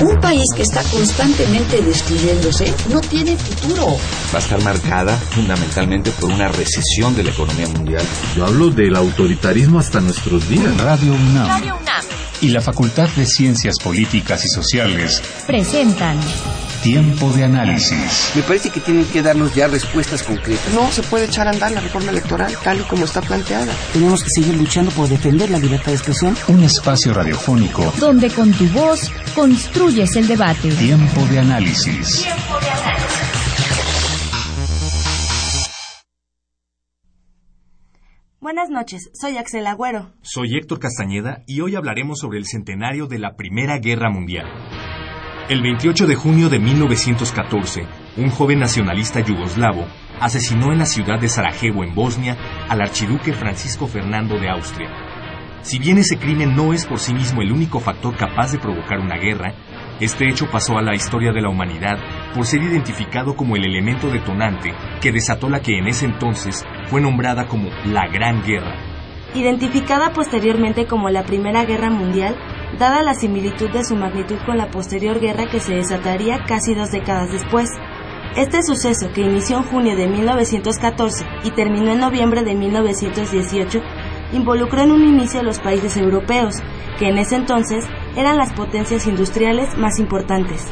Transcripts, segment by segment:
Un país que está constantemente destruyéndose no tiene futuro. Va a estar marcada fundamentalmente por una recesión de la economía mundial. Yo hablo del autoritarismo hasta nuestros días. Radio UNAM. Radio UNAM. Y la Facultad de Ciencias Políticas y Sociales presentan Tiempo de análisis. Me parece que tienen que darnos ya respuestas concretas. No se puede echar a andar la reforma electoral tal y como está planteada. Tenemos que seguir luchando por defender la libertad de expresión. Un espacio radiofónico donde con tu voz construyes el debate. Tiempo de análisis. Tiempo de análisis. Buenas noches, soy Axel Agüero. Soy Héctor Castañeda y hoy hablaremos sobre el centenario de la Primera Guerra Mundial. El 28 de junio de 1914, un joven nacionalista yugoslavo asesinó en la ciudad de Sarajevo, en Bosnia, al archiduque Francisco Fernando de Austria. Si bien ese crimen no es por sí mismo el único factor capaz de provocar una guerra, este hecho pasó a la historia de la humanidad por ser identificado como el elemento detonante que desató la que en ese entonces fue nombrada como la Gran Guerra. Identificada posteriormente como la Primera Guerra Mundial, dada la similitud de su magnitud con la posterior guerra que se desataría casi dos décadas después. Este suceso, que inició en junio de 1914 y terminó en noviembre de 1918, involucró en un inicio a los países europeos, que en ese entonces eran las potencias industriales más importantes.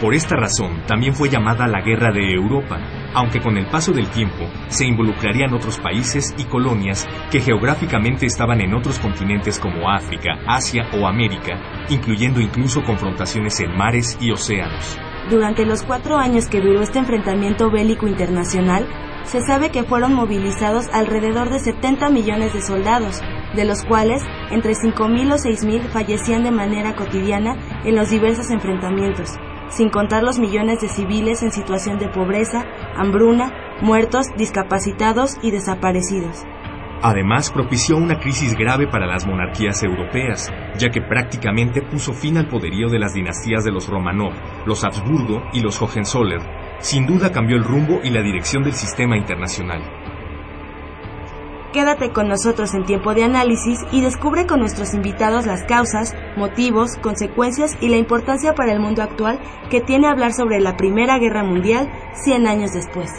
Por esta razón, también fue llamada la Guerra de Europa, aunque con el paso del tiempo se involucrarían otros países y colonias que geográficamente estaban en otros continentes como África, Asia o América, incluyendo incluso confrontaciones en mares y océanos. Durante los cuatro años que duró este enfrentamiento bélico internacional, se sabe que fueron movilizados alrededor de 70 millones de soldados, de los cuales entre 5.000 o 6.000 fallecían de manera cotidiana en los diversos enfrentamientos, sin contar los millones de civiles en situación de pobreza, hambruna, muertos, discapacitados y desaparecidos. Además, propició una crisis grave para las monarquías europeas, ya que prácticamente puso fin al poderío de las dinastías de los Romanov, los Habsburgo y los Hohenzollern. Sin duda cambió el rumbo y la dirección del sistema internacional. Quédate con nosotros en tiempo de análisis y descubre con nuestros invitados las causas, motivos, consecuencias y la importancia para el mundo actual que tiene hablar sobre la Primera Guerra Mundial 100 años después.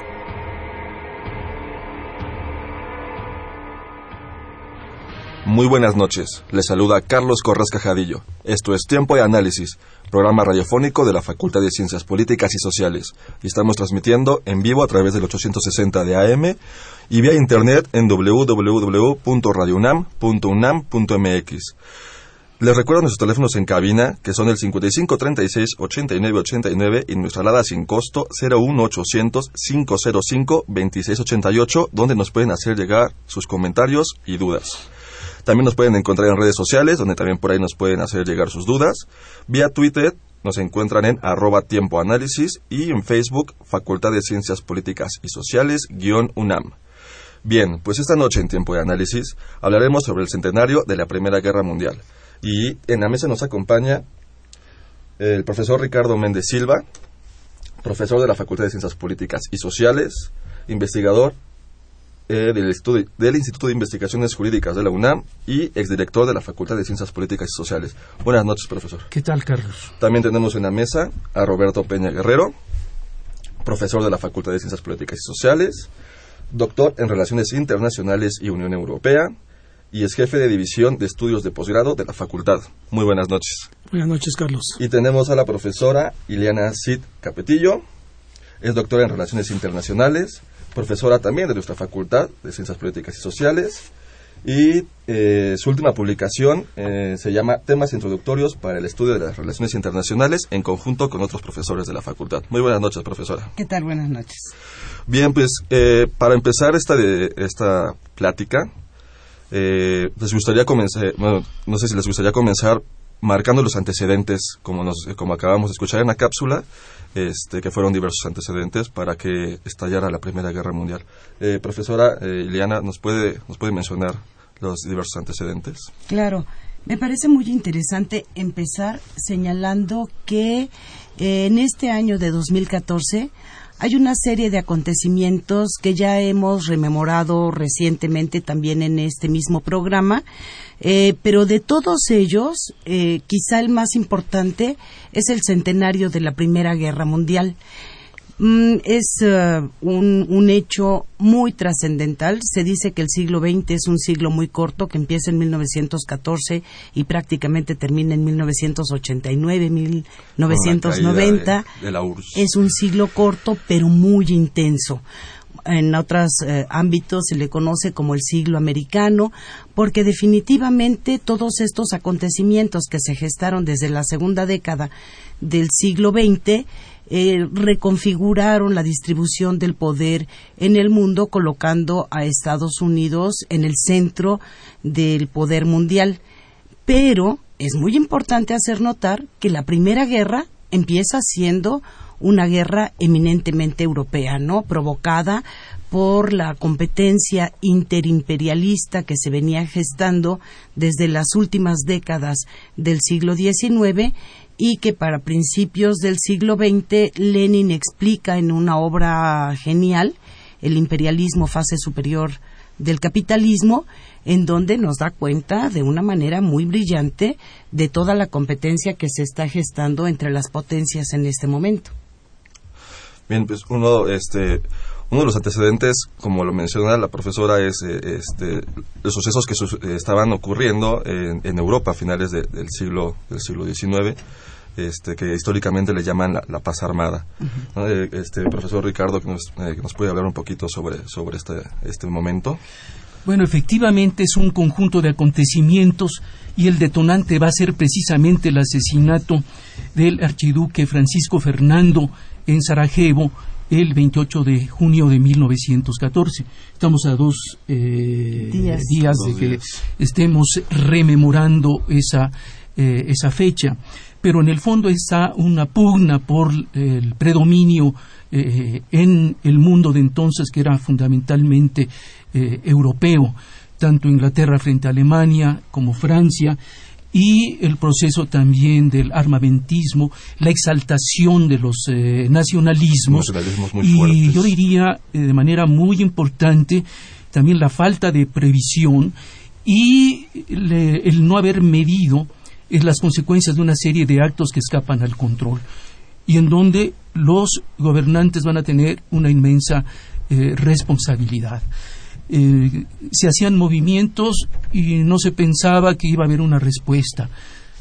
Muy buenas noches. Les saluda Carlos Corras Cajadillo. Esto es Tiempo de Análisis, programa radiofónico de la Facultad de Ciencias Políticas y Sociales. Estamos transmitiendo en vivo a través del 860 de AM y vía internet en www.radiounam.unam.mx. Les recuerdo nuestros teléfonos en cabina, que son el 5536-8989 y nuestra alada sin costo 01800-505-2688, donde nos pueden hacer llegar sus comentarios y dudas. También nos pueden encontrar en redes sociales, donde también por ahí nos pueden hacer llegar sus dudas. Vía Twitter nos encuentran en arroba tiempo análisis y en Facebook Facultad de Ciencias Políticas y Sociales guion UNAM. Bien, pues esta noche en Tiempo de Análisis hablaremos sobre el centenario de la Primera Guerra Mundial. Y en la mesa nos acompaña el profesor Ricardo Méndez Silva, profesor de la Facultad de Ciencias Políticas y Sociales, investigador eh, del, del, Instituto de Investigaciones Jurídicas de la UNAM y exdirector de la Facultad de Ciencias Políticas y Sociales. Buenas noches, profesor. ¿Qué tal, Carlos? También tenemos en la mesa a Roberto Peña Guerrero, profesor de la Facultad de Ciencias Políticas y Sociales, doctor en Relaciones Internacionales y Unión Europea, y es jefe de división de estudios de posgrado de la facultad. Muy buenas noches. Buenas noches, Carlos. Y tenemos a la profesora Ileana Cid Capetillo, es doctora en Relaciones Internacionales, profesora también de nuestra facultad de Ciencias Políticas y Sociales, y eh, su última publicación eh, se llama Temas Introductorios para el Estudio de las Relaciones Internacionales en conjunto con otros profesores de la facultad. Muy buenas noches, profesora. ¿Qué tal? Buenas noches. Bien, pues eh, para empezar esta, de, esta plática, eh, les gustaría comenzar, bueno, no sé si les gustaría comenzar marcando los antecedentes, como, nos, como acabamos de escuchar en la cápsula, este, que fueron diversos antecedentes para que estallara la Primera Guerra Mundial. Eh, profesora eh, Ileana, ¿nos puede, ¿nos puede mencionar los diversos antecedentes? Claro. Me parece muy interesante empezar señalando que eh, en este año de 2014 hay una serie de acontecimientos que ya hemos rememorado recientemente también en este mismo programa, eh, pero de todos ellos, eh, quizá el más importante es el centenario de la Primera Guerra Mundial. Mm, es uh, un, un, hecho muy trascendental. Se dice que el siglo XX es un siglo muy corto, que empieza en 1914 y prácticamente termina en 1989, 1990. De, de la URSS. Es un siglo corto, pero muy intenso en otros eh, ámbitos se le conoce como el siglo americano, porque definitivamente todos estos acontecimientos que se gestaron desde la segunda década del siglo XX eh, reconfiguraron la distribución del poder en el mundo, colocando a Estados Unidos en el centro del poder mundial. Pero es muy importante hacer notar que la Primera Guerra empieza siendo una guerra eminentemente europea, ¿no? Provocada por la competencia interimperialista que se venía gestando desde las últimas décadas del siglo XIX y que para principios del siglo XX Lenin explica en una obra genial, El imperialismo fase superior del capitalismo, en donde nos da cuenta de una manera muy brillante de toda la competencia que se está gestando entre las potencias en este momento. Bien, pues uno, este, uno de los antecedentes, como lo menciona la profesora, es eh, este, los sucesos que su estaban ocurriendo en, en, Europa a finales de, del siglo del siglo XIX. Este, que históricamente le llaman la, la paz armada. Uh -huh. este profesor Ricardo, que nos, eh, que nos, puede hablar un poquito sobre, sobre este, este momento. Bueno, efectivamente es un conjunto de acontecimientos y el detonante va a ser precisamente el asesinato del archiduque Francisco Fernando en Sarajevo el 28 de junio de 1914. Estamos a dos eh, días, días de que días. estemos rememorando esa, eh, esa fecha pero en el fondo está una pugna por el predominio eh, en el mundo de entonces que era fundamentalmente eh, europeo, tanto Inglaterra frente a Alemania como Francia, y el proceso también del armamentismo, la exaltación de los eh, nacionalismos, muy y fuertes. yo diría de manera muy importante también la falta de previsión y le, el no haber medido es las consecuencias de una serie de actos que escapan al control y en donde los gobernantes van a tener una inmensa eh, responsabilidad. Eh, se hacían movimientos y no se pensaba que iba a haber una respuesta.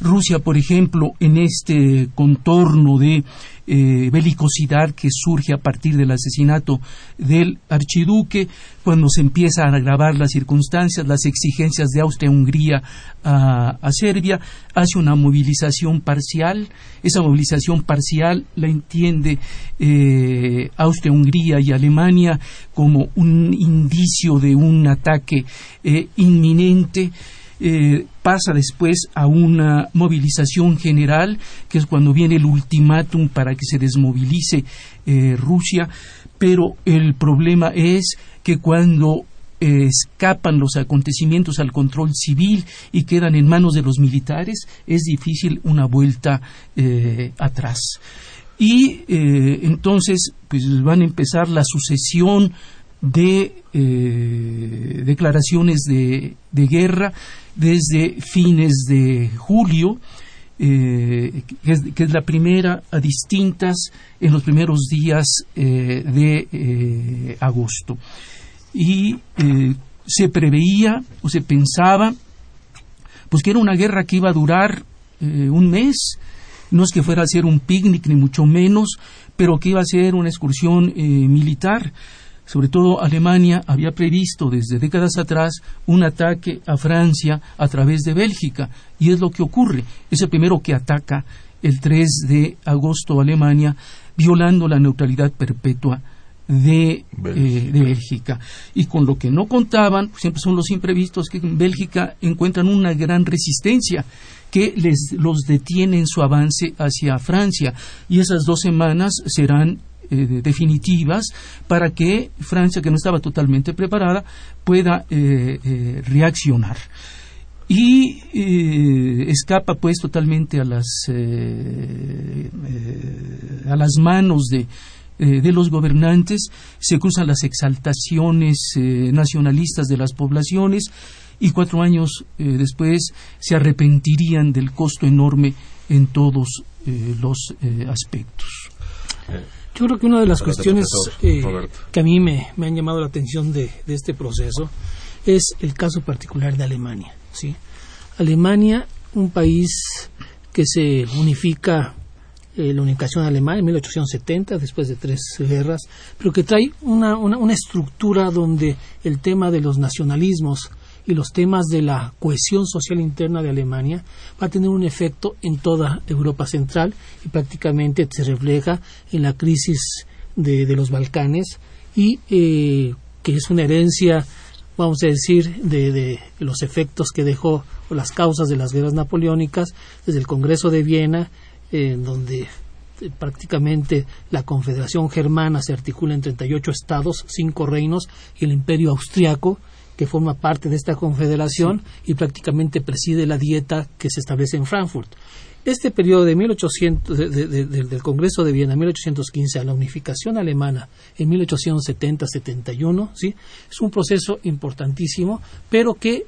Rusia, por ejemplo, en este contorno de eh, belicosidad que surge a partir del asesinato del archiduque, cuando se empiezan a agravar las circunstancias, las exigencias de Austria-Hungría a, Serbia, hace una movilización parcial. Esa movilización parcial la entiende eh, Austria-Hungría y Alemania como un indicio de un ataque eh, inminente. Eh, pasa después a una movilización general, que es cuando viene el ultimátum para que se desmovilice eh, Rusia, pero el problema es que cuando eh, escapan los acontecimientos al control civil y quedan en manos de los militares, es difícil una vuelta atrás. Y entonces pues van a empezar la sucesión de eh, declaraciones de, de, guerra desde fines de julio, eh, que, es, la primera a distintas en los primeros días eh, de agosto. Y se preveía o se pensaba pues que era una guerra que iba a durar un mes, no es que fuera a ser un picnic ni mucho menos, pero que iba a ser una excursión militar sobre todo Alemania había previsto desde décadas atrás un ataque a Francia a través de Bélgica y es lo que ocurre. Es el primero que ataca el 3 de agosto Alemania violando la neutralidad perpetua de Bélgica. Eh, de Bélgica. Y con lo que no contaban, siempre son los imprevistos que en Bélgica encuentran una gran resistencia que les los detiene en su avance hacia Francia. Y esas dos semanas serán eh, definitivas para que Francia, que no estaba totalmente preparada, pueda eh, eh, reaccionar. Y escapa pues totalmente a las, a las manos de, de los gobernantes, se cruzan las exaltaciones nacionalistas de las poblaciones y cuatro años después se arrepentirían del costo enorme en todos los aspectos. Yo creo que una de las cuestiones que a mí me, han llamado la atención de, de, este proceso es el caso particular de Alemania. ¿sí? Alemania, un país que se unifica eh, la unificación alemana en 1870, después de tres guerras, pero que trae una, una, estructura donde el tema de los nacionalismos y los temas de la cohesión social interna de Alemania va a tener un efecto en toda Europa Central y prácticamente se refleja en la crisis de, los Balcanes y eh, que es una herencia vamos a decir, de, los efectos que dejó o las causas de las guerras napoleónicas desde el Congreso de Viena en donde eh, prácticamente la Confederación Germana se articula en 38 estados, cinco reinos y el Imperio Austriaco que forma parte de esta confederación y prácticamente preside la dieta que se establece en Frankfurt. Este periodo de 1800, del Congreso de Viena 1815 a la unificación alemana en 1870-71, ¿sí? es un proceso importantísimo, pero que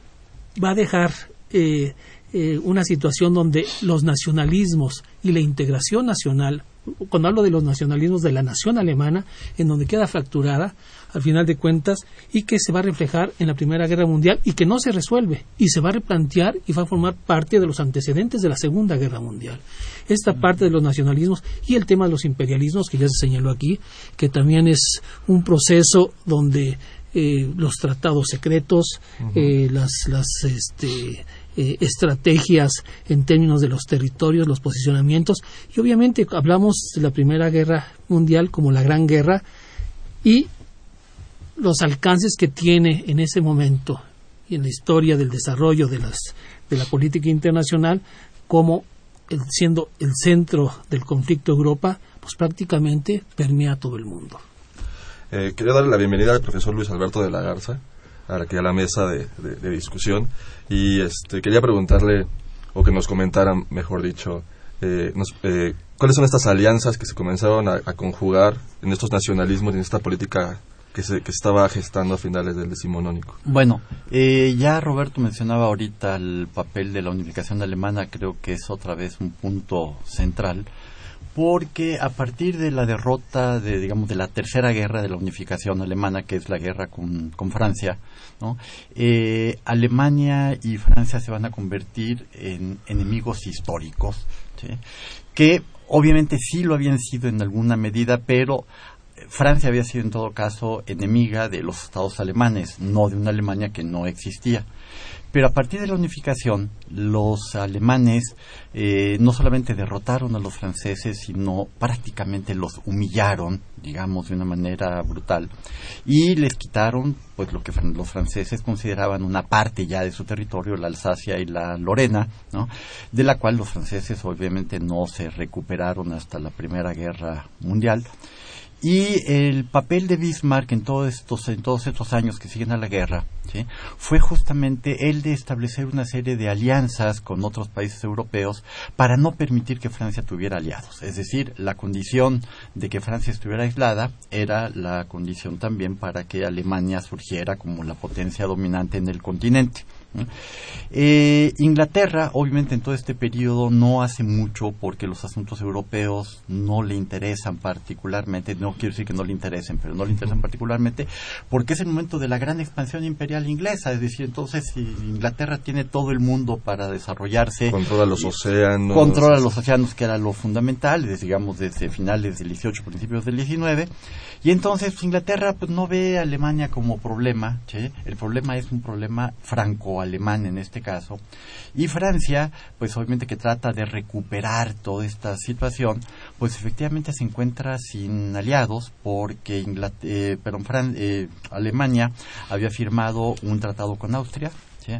va a dejar eh, eh, una situación donde los nacionalismos y la integración nacional, cuando hablo de los nacionalismos de la nación alemana, en donde queda fracturada, al final de cuentas, y que se va a reflejar en la Primera Guerra Mundial y que no se resuelve, y se va a replantear y va a formar parte de los antecedentes de la Segunda Guerra Mundial. Esta parte de los nacionalismos y el tema de los imperialismos, que ya se señaló aquí, que también es un proceso donde eh, los tratados secretos, eh, las, las este, eh, estrategias en términos de los territorios, los posicionamientos. Y obviamente hablamos de la Primera Guerra Mundial como la Gran Guerra y los alcances que tiene en ese momento y en la historia del desarrollo de, las, de la política internacional como siendo el centro del conflicto Europa, pues prácticamente permea todo el mundo. Eh, quería darle la bienvenida al profesor Luis Alberto de la Garza a la mesa de, discusión y este quería preguntarle o que nos comentaran, mejor dicho, eh, eh, cuáles son estas alianzas que se comenzaron a, conjugar en estos nacionalismos y en esta política que estaba gestando a finales del decimonónico. Bueno, eh, ya Roberto mencionaba ahorita el papel de la unificación alemana, creo que es otra vez un punto central porque a partir de la derrota de digamos de la tercera guerra de la unificación alemana que es la guerra con, Francia eh, Alemania y Francia se van a convertir en enemigos históricos que obviamente sí lo habían sido en alguna medida pero Francia había sido en todo caso enemiga de los estados alemanes no de una Alemania que no existía pero a partir de la unificación, los alemanes eh, no solamente derrotaron a los franceses, sino prácticamente los humillaron, digamos, de una manera brutal, y les quitaron pues lo que los franceses consideraban una parte ya de su territorio, la Alsacia y la Lorena, ¿no? de la cual los franceses obviamente no se recuperaron hasta la Primera Guerra Mundial. Y el papel de Bismarck en todos estos, en todos estos años que siguen a la guerra fue justamente el de establecer una serie de alianzas con otros países europeos para no permitir que Francia tuviera aliados. Es decir, la condición de que Francia estuviera aislada era la condición también para que Alemania surgiera como la potencia dominante en el continente. Eh, Inglaterra, obviamente, en todo este periodo no hace mucho porque los asuntos europeos no le interesan particularmente, no quiero decir que no le interesen, pero no le interesan particularmente porque es el momento de la gran expansión imperial inglesa, es decir, entonces Inglaterra tiene todo el mundo para desarrollarse. Controla los océanos. Controla los océanos, que era lo fundamental, digamos, desde finales del 18, principios del 19. Y entonces Inglaterra pues no ve a Alemania como problema, el problema es un problema franco-alemán en este caso. Y Francia, pues obviamente que trata de recuperar toda esta situación, pues efectivamente se encuentra sin aliados porque eh, eh, Alemania había firmado un tratado con Austria,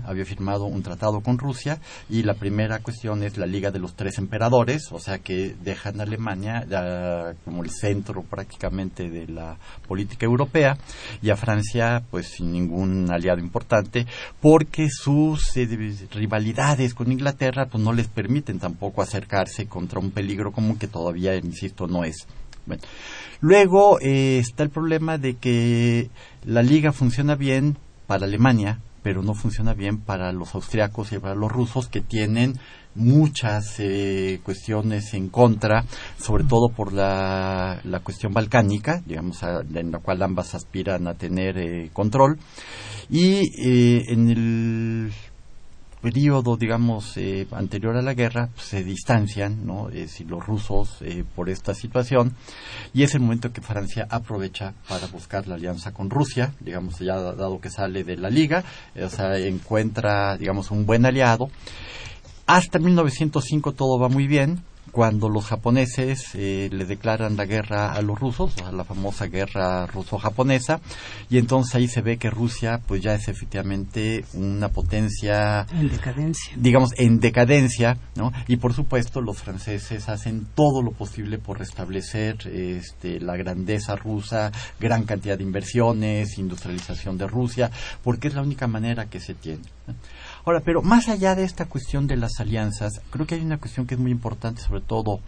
había firmado un tratado con Rusia y la primera cuestión es la Liga de los Tres Emperadores, o sea que dejan a Alemania como el centro prácticamente de la política europea y a Francia pues sin ningún aliado importante porque sus eh, rivalidades con Inglaterra pues no les permiten tampoco acercarse contra un peligro como que todavía, insisto, no es. Luego eh, está el problema de que la liga funciona bien para Alemania, pero no funciona bien para los austriacos y para los rusos que tienen muchas eh, cuestiones en contra, sobre todo por la, la cuestión balcánica, digamos, en la cual ambas aspiran a tener eh, control. Y eh, en el periodo, digamos, eh, anterior a la guerra, pues, se distancian, ¿no? Eh, si los rusos eh, por esta situación, y es el momento que Francia aprovecha para buscar la alianza con Rusia, digamos, ya dado que sale de la liga, o sea, encuentra, digamos, un buen aliado. Hasta 1905 todo va muy bien, cuando los japoneses eh, le declaran la guerra a los rusos, sea, la famosa guerra ruso-japonesa, y entonces ahí se ve que Rusia pues ya es efectivamente una potencia en decadencia, digamos en decadencia, ¿no? Y por supuesto los franceses hacen todo lo posible por restablecer este, la grandeza rusa, gran cantidad de inversiones, industrialización de Rusia, porque es la única manera que se tiene. Ahora, pero más allá de esta cuestión de las alianzas, creo que hay una cuestión que es muy importante, sobre todo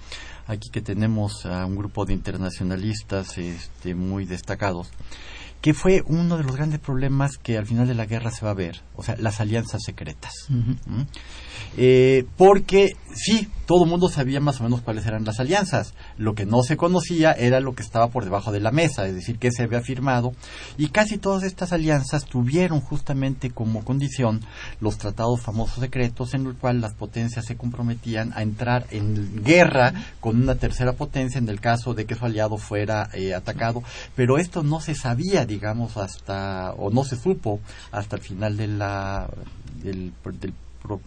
aquí que tenemos a un grupo de internacionalistas este, muy destacados, que fue uno de los grandes problemas que al final de la guerra se va a ver, o sea, las alianzas secretas. ¿Mm? Eh, porque sí, todo el mundo sabía más o menos cuáles eran las alianzas. Lo que no se conocía era lo que estaba por debajo de la mesa, es decir, que se había firmado. Y casi todas estas alianzas tuvieron justamente como condición los tratados famosos secretos en los cuales las potencias se comprometían a entrar en guerra con una tercera potencia en el caso de que su aliado fuera eh, atacado. Pero esto no se sabía, digamos, hasta, o no se supo hasta el final de la, del, del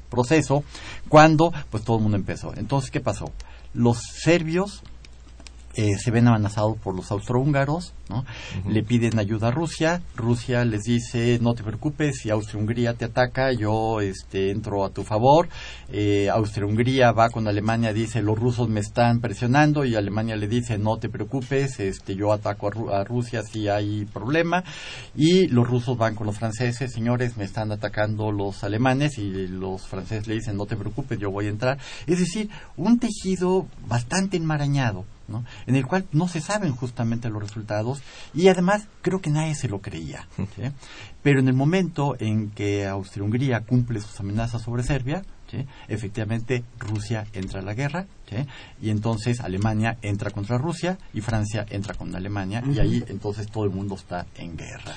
proceso cuando pues todo el mundo empezó. Entonces, ¿qué pasó? Los serbios eh, se ven amenazados por los austrohúngaros, ¿no? Le piden ayuda a Rusia, Rusia les dice no te preocupes, si Austria-Hungría te ataca, yo este, entro a tu favor. Eh, Austria-Hungría va con Alemania, dice los rusos me están presionando y Alemania le dice no te preocupes, este, yo ataco a, a Rusia si hay problema. Y los rusos van con los franceses, señores, me están atacando los alemanes y los franceses le dicen no te preocupes, yo voy a entrar. Es decir, un tejido bastante enmarañado ¿no? en el cual no se saben justamente los resultados y además creo que nadie se lo creía. ¿sí? Pero en el momento en que Austria-Hungría cumple sus amenazas sobre Serbia, ¿sí? efectivamente Rusia entra a la guerra ¿sí? y entonces Alemania entra contra Rusia y Francia entra con Alemania y ahí entonces todo el mundo está en guerra.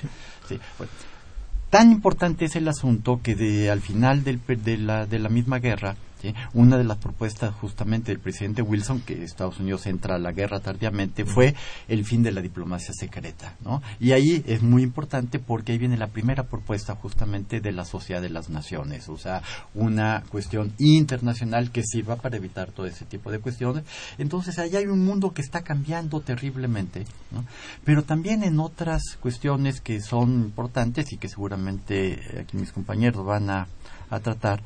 tan importante es el asunto que de, al final del, de, la, de la misma guerra ¿sí? Una de las propuestas justamente del presidente Wilson, que Estados Unidos entra a la guerra tardíamente, fue el fin de la diplomacia secreta. ¿no? Y ahí es muy importante porque ahí viene la primera propuesta justamente de la Sociedad de las Naciones, o sea, una cuestión internacional que sirva para evitar todo ese tipo de cuestiones. Entonces, ahí hay un mundo que está cambiando terriblemente, ¿no? pero también en otras cuestiones que son importantes y que seguramente aquí mis compañeros van a a tratar,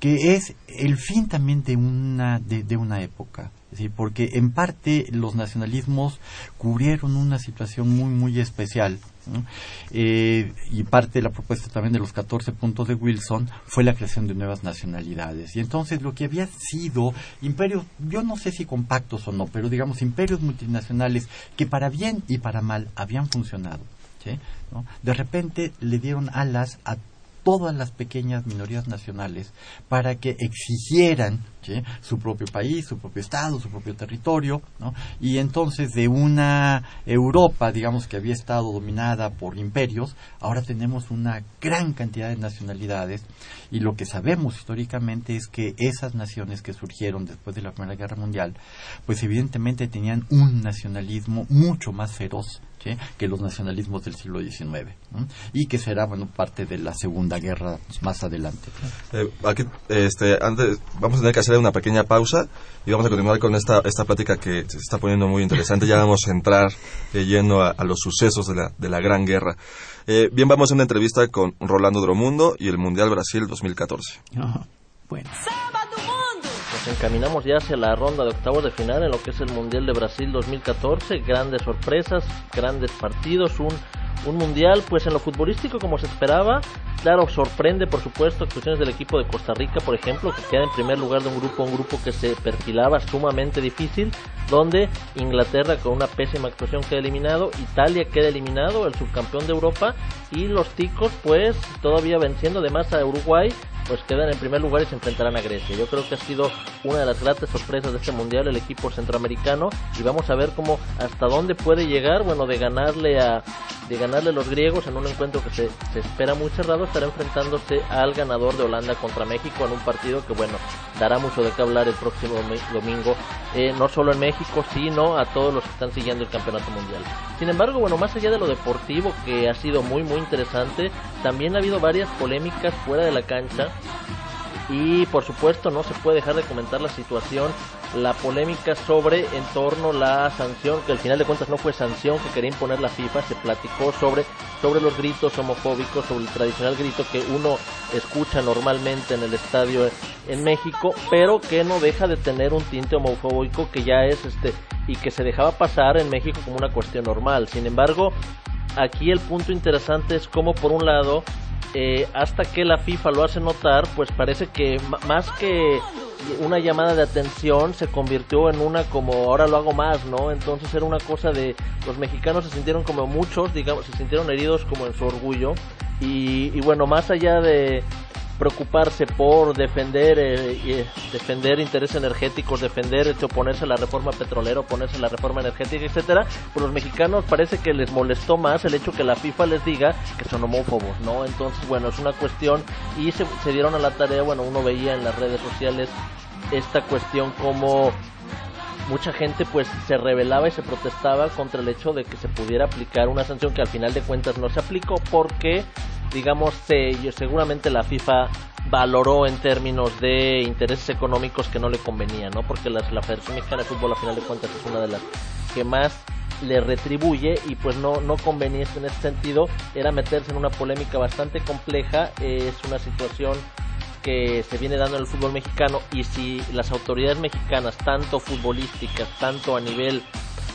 que es el fin también de una, de, una época. ¿sí? Porque en parte los nacionalismos cubrieron una situación muy, muy especial. Eh, y parte de la propuesta también de los 14 puntos de Wilson fue la creación de nuevas nacionalidades. Y entonces lo que había sido imperios, yo no sé si compactos o no, pero digamos imperios multinacionales que para bien y para mal habían funcionado. De repente le dieron alas a todas las pequeñas minorías nacionales para que exigieran su propio país, su propio estado, su propio territorio, y entonces de una Europa, digamos que había estado dominada por imperios, ahora tenemos una gran cantidad de nacionalidades y lo que sabemos históricamente es que esas naciones que surgieron después de la Primera Guerra Mundial, pues evidentemente tenían un nacionalismo mucho más feroz que los nacionalismos del siglo XIX y que será bueno parte de la Segunda Guerra más adelante. Eh, aquí, este, antes vamos a tener que hacer una pequeña pausa y vamos a continuar con esta, esta plática que se está poniendo muy interesante. Ya vamos a entrar eh, yendo a, los sucesos de la, de la Gran Guerra. Eh, bien, vamos a una entrevista con Rolando Dromundo y el Mundial Brasil 2014. Bueno. Encaminamos ya hacia la ronda de octavos de final en lo que es el Mundial de Brasil 2014. Grandes sorpresas, grandes partidos, un un mundial pues en lo futbolístico como se esperaba. Claro, sorprende por supuesto actuaciones del equipo de Costa Rica, por ejemplo, que queda en primer lugar de un grupo, un grupo que se perfilaba sumamente difícil, donde Inglaterra con una pésima actuación queda eliminado, Italia queda eliminado, el subcampeón de Europa, y los ticos pues todavía venciendo además a Uruguay pues quedan en primer lugar y se enfrentarán a Grecia. Yo creo que ha sido una de las grandes sorpresas de este mundial el equipo centroamericano y vamos a ver cómo hasta dónde puede llegar, bueno, de ganarle a de ganarle a los griegos en un encuentro que se, se espera muy cerrado, estará enfrentándose al ganador de Holanda contra México en un partido que bueno, dará mucho de qué hablar el próximo domingo, eh, no solo en México, sino a todos los que están siguiendo el campeonato mundial. Sin embargo, bueno, más allá de lo deportivo que ha sido muy muy interesante, también ha habido varias polémicas fuera de la cancha y por supuesto no se puede dejar de comentar la situación, la polémica sobre en torno la sanción, que al final de cuentas no fue sanción que quería imponer la FIFA, se platicó sobre, sobre los gritos homofóbicos, sobre el tradicional grito que uno escucha normalmente en el estadio en México, pero que no deja de tener un tinte homofóbico que ya es este y que se dejaba pasar en México como una cuestión normal. Sin embargo, aquí el punto interesante es cómo por un lado eh, hasta que la FIFA lo hace notar, pues parece que más que una llamada de atención se convirtió en una como ahora lo hago más, ¿no? Entonces era una cosa de los mexicanos se sintieron como muchos, digamos, se sintieron heridos como en su orgullo y bueno, más allá de, preocuparse por defender eh, eh, defender intereses energéticos, defender este, oponerse a la reforma petrolera, oponerse a la reforma energética, etcétera, pues los mexicanos parece que les molestó más el hecho que la FIFA les diga que son homófobos, ¿no? Entonces, bueno, es una cuestión y se, se dieron a la tarea, bueno, uno veía en las redes sociales esta cuestión como mucha gente pues se rebelaba y se protestaba contra el hecho de que se pudiera aplicar una sanción que al final de cuentas no se aplicó porque digamos, seguramente la FIFA valoró en términos de intereses económicos que no le convenía, ¿no? Porque la, Federación Mexicana de Fútbol, a final de cuentas, es una de las que más le retribuye y pues no, no convenía en ese sentido, era meterse en una polémica bastante compleja, es una situación que se viene dando en el fútbol mexicano y si las autoridades mexicanas, tanto futbolísticas, tanto a nivel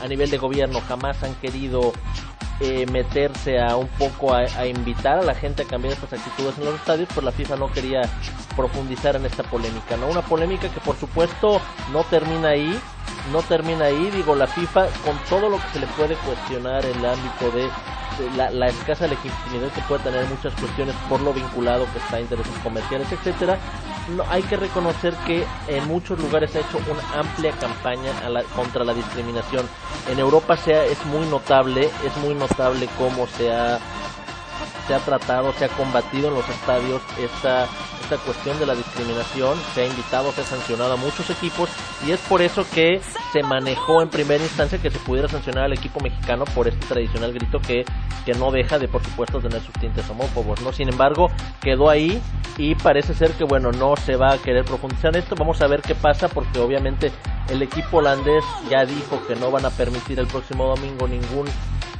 a nivel de gobierno jamás han querido eh, meterse a un poco a, invitar a la gente a cambiar estas actitudes en los estadios, pues la FIFA no quería profundizar en esta polémica, ¿no? Una polémica que por supuesto no termina ahí, no termina ahí, digo, la FIFA con todo lo que se le puede cuestionar en el ámbito de, la, escasa legitimidad que puede tener muchas cuestiones por lo vinculado que está a intereses comerciales, etcétera, no, hay que reconocer que en muchos lugares ha hecho una amplia campaña contra la discriminación. En Europa sea, es muy notable, es muy notable cómo se ha se ha tratado, se ha combatido en los estadios esta, esta cuestión de la discriminación, se ha invitado, se ha sancionado a muchos equipos y es por eso que se manejó en primera instancia que se pudiera sancionar al equipo mexicano por este tradicional grito que, que no deja de por supuesto tener sus tintes homófobos, ¿no? Sin embargo, quedó ahí y parece ser que bueno, no se va a querer profundizar en esto, vamos a ver qué pasa porque obviamente el equipo holandés ya dijo que no van a permitir el próximo domingo ningún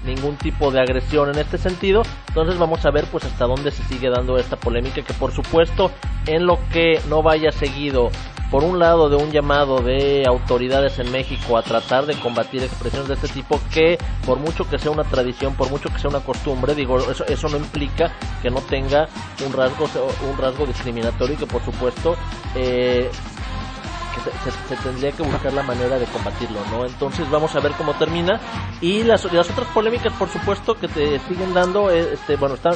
ningún tipo de agresión en este sentido. Entonces vamos a ver pues hasta dónde se sigue dando esta polémica que por supuesto en lo que no vaya seguido por un lado de un llamado de autoridades en México a tratar de combatir expresiones de este tipo que por mucho que sea una tradición, por mucho que sea una costumbre, digo, eso, eso no implica que no tenga un rasgo, un rasgo discriminatorio y que por supuesto eh, se, tendría que buscar la manera de combatirlo, ¿no? Entonces vamos a ver cómo termina y las, las otras polémicas, por supuesto, que te siguen dando, eh, este, bueno, está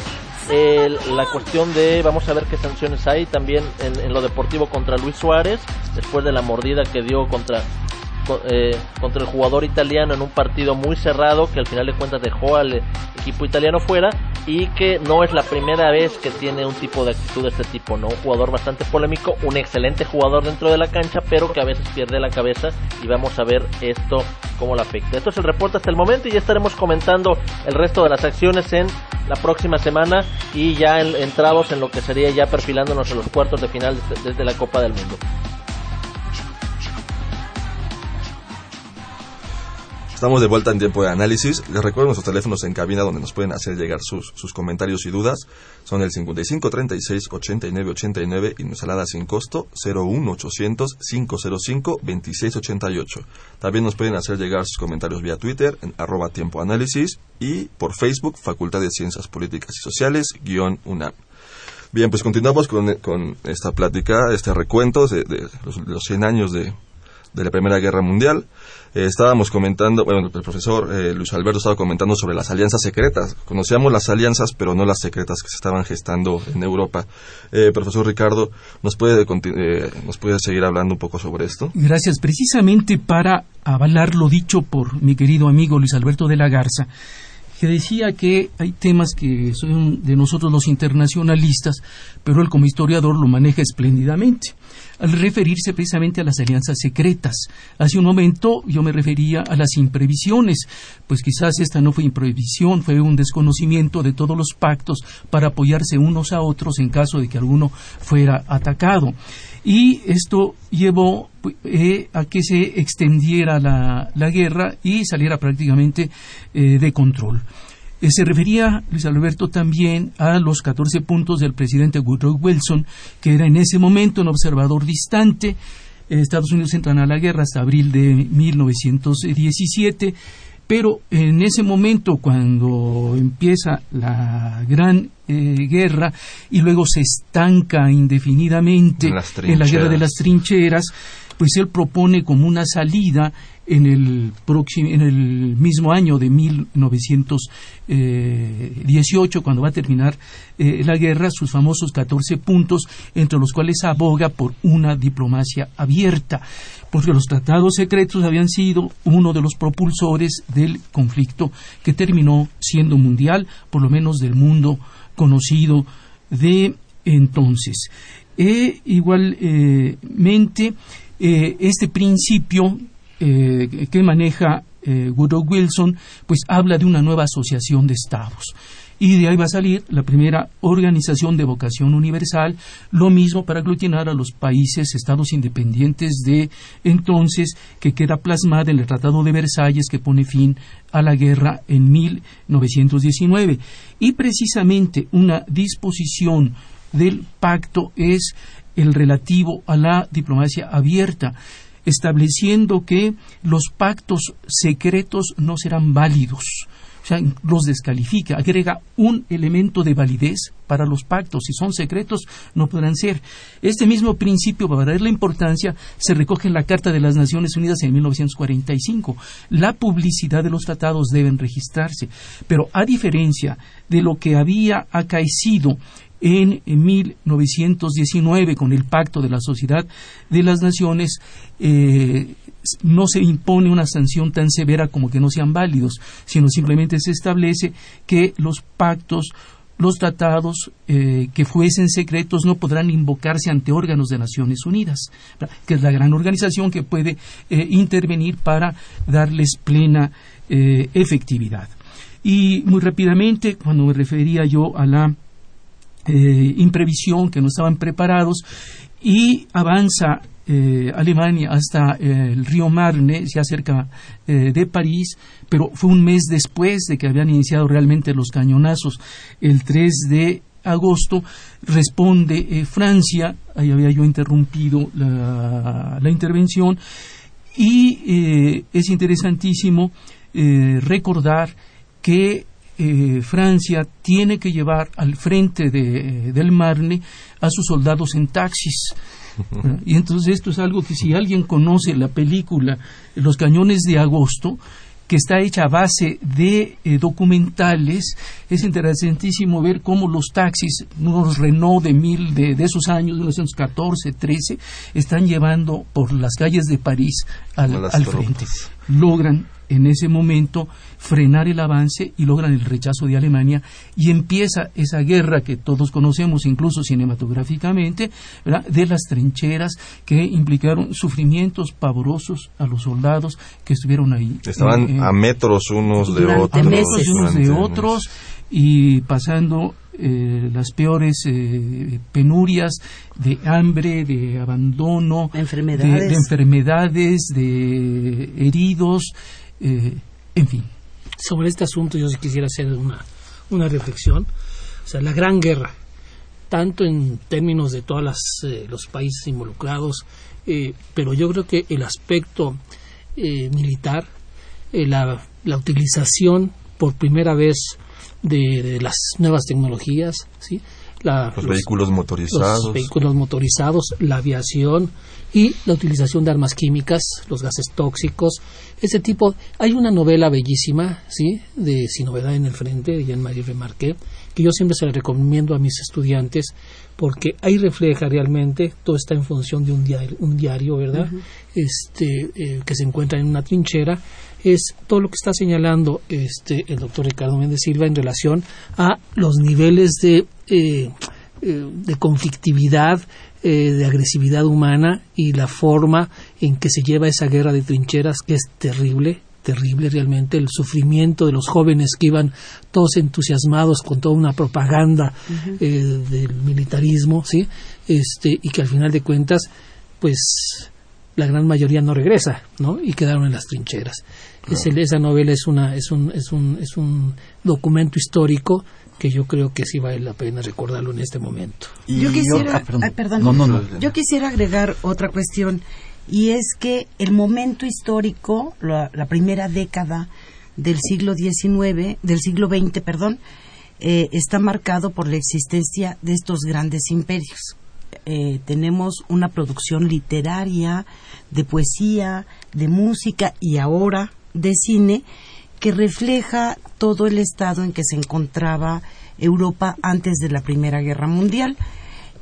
la cuestión de, vamos a ver qué sanciones hay también en, en lo deportivo contra Luis Suárez, después de la mordida que dio contra eh, contra el jugador italiano en un partido muy cerrado que al final de cuentas dejó al equipo italiano fuera y que no es la primera vez que tiene un tipo de actitud de este tipo, ¿no? Un jugador bastante polémico, un excelente jugador dentro de la cancha, pero que a veces pierde la cabeza y vamos a ver esto cómo la afecta. Esto es el reporte hasta el momento y ya estaremos comentando el resto de las acciones en la próxima semana y ya entrados en lo que sería ya perfilándonos en los cuartos de final desde la Copa del Mundo. Estamos de vuelta en tiempo de análisis. Les recuerdo nuestros teléfonos en cabina donde nos pueden hacer llegar sus, sus comentarios y dudas. Son el 55 36 89 89 y nuestra alada sin costo 01 800 505 26 88. También nos pueden hacer llegar sus comentarios vía Twitter en arroba tiempo análisis y por Facebook Facultad de Ciencias Políticas y Sociales guion UNAM. Bien, pues continuamos con, con esta plática, este recuento de, de los, los 100 años de, de la Primera Guerra Mundial. Eh, estábamos comentando, bueno, el profesor eh, Luis Alberto estaba comentando sobre las alianzas secretas. Conocíamos las alianzas, pero no las secretas que se estaban gestando en Europa. Eh, profesor Ricardo, ¿nos puede, eh, ¿nos puede seguir hablando un poco sobre esto? Gracias. Precisamente para avalar lo dicho por mi querido amigo Luis Alberto de la Garza, que decía que hay temas que son de nosotros los internacionalistas, pero él como historiador lo maneja espléndidamente al referirse precisamente a las alianzas secretas. Hace un momento yo me refería a las imprevisiones, pues quizás esta no fue imprevisión, fue un desconocimiento de todos los pactos para apoyarse unos a otros en caso de que alguno fuera atacado. Y esto llevó eh, a que se extendiera la, guerra y saliera prácticamente eh, de control. Eh, se refería Luis Alberto también a los 14 puntos del presidente Woodrow Wilson, que era en ese momento un observador distante. Eh, Estados Unidos entran a la guerra hasta abril de 1917, pero en ese momento, cuando empieza la gran eh, guerra y luego se estanca indefinidamente en la guerra de las trincheras, pues él propone como una salida en el, próximo, en el mismo año de 1918, cuando va a terminar eh, la guerra, sus famosos 14 puntos, entre los cuales aboga por una diplomacia abierta, porque los tratados secretos habían sido uno de los propulsores del conflicto que terminó siendo mundial, por lo menos del mundo conocido de entonces. E igualmente, eh, este principio eh, que maneja eh, Woodrow Wilson, pues habla de una nueva asociación de estados. Y de ahí va a salir la primera organización de vocación universal, lo mismo para aglutinar a los países, estados independientes de entonces, que queda plasmada en el Tratado de Versalles que pone fin a la guerra en 1919. Y precisamente una disposición del pacto es el relativo a la diplomacia abierta estableciendo que los pactos secretos no serán válidos. O sea, los descalifica, agrega un elemento de validez para los pactos. Si son secretos, no podrán ser. Este mismo principio, para dar la importancia, se recoge en la Carta de las Naciones Unidas en 1945. La publicidad de los tratados deben registrarse. Pero a diferencia de lo que había acaecido en 1919 con el Pacto de la Sociedad de las Naciones eh, no se impone una sanción tan severa como que no sean válidos, sino simplemente se establece que los pactos los tratados eh, que fuesen secretos no podrán invocarse ante órganos de Naciones Unidas, que es la gran organización que puede eh, intervenir para darles plena efectividad. Y muy rápidamente, cuando me refería yo a la eh, imprevisión, que no estaban preparados, y avanza eh, Alemania hasta eh, el río Marne, ya cerca de París, pero fue un mes después de que habían iniciado realmente los cañonazos, el 3 de agosto, responde Francia, ahí había yo interrumpido la intervención, y es interesantísimo recordar que eh, Francia tiene que llevar al frente de, del Marne a sus soldados en taxis. Y entonces esto es algo que si alguien conoce la película Los cañones de agosto, que está hecha a base de eh, documentales, es interesantísimo ver cómo los taxis, unos Renault de mil de, de esos años, 1914, 13, están llevando por las calles de París al, al frente. Logran en ese momento frenar el avance y logran el rechazo de Alemania y empieza esa guerra que todos conocemos incluso cinematográficamente de las trincheras que implicaron sufrimientos pavorosos a los soldados que estuvieron ahí. Estaban a metros unos de otros. unos de otros y pasando eh, las peores eh, penurias de hambre, de abandono, enfermedades. De, enfermedades, de heridos, eh, en fin. Sobre este asunto yo sí quisiera hacer una, una reflexión. O sea, la Gran Guerra, tanto en términos de todos los países involucrados, pero yo creo que el aspecto militar, la, la utilización por primera vez de, las nuevas tecnologías, ¿sí? los, vehículos motorizados. Los vehículos motorizados, la aviación y la utilización de armas químicas, los gases tóxicos, ese tipo. Hay una novela bellísima, ¿sí? De Sin Novedad en el Frente, de Jean-Marie Remarqué, que yo siempre se la recomiendo a mis estudiantes porque ahí refleja realmente, todo está en función de un diario, un diario ¿verdad? este, eh, que se encuentra en una trinchera es todo lo que está señalando este el doctor Ricardo Méndez Silva en relación a los niveles de eh, eh, de conflictividad, eh, de agresividad humana y la forma en que se lleva esa guerra de trincheras que es terrible, terrible realmente. El sufrimiento de los jóvenes que iban todos entusiasmados con toda una propaganda del militarismo, sí, este y que al final de cuentas, pues la gran mayoría no regresa, ¿no? Y quedaron en las trincheras. esa novela es, una, es, un, es, un, es un documento histórico que yo creo que sí vale la pena recordarlo en este momento. yo quisiera, yo quisiera agregar otra cuestión y es que el momento histórico, la, primera década del siglo XIX, del siglo XX, perdón, eh, está marcado por la existencia de estos grandes imperios. Eh, tenemos una producción literaria, de poesía, de música y ahora de cine que refleja todo el estado en que se encontraba Europa antes de la Primera Guerra Mundial.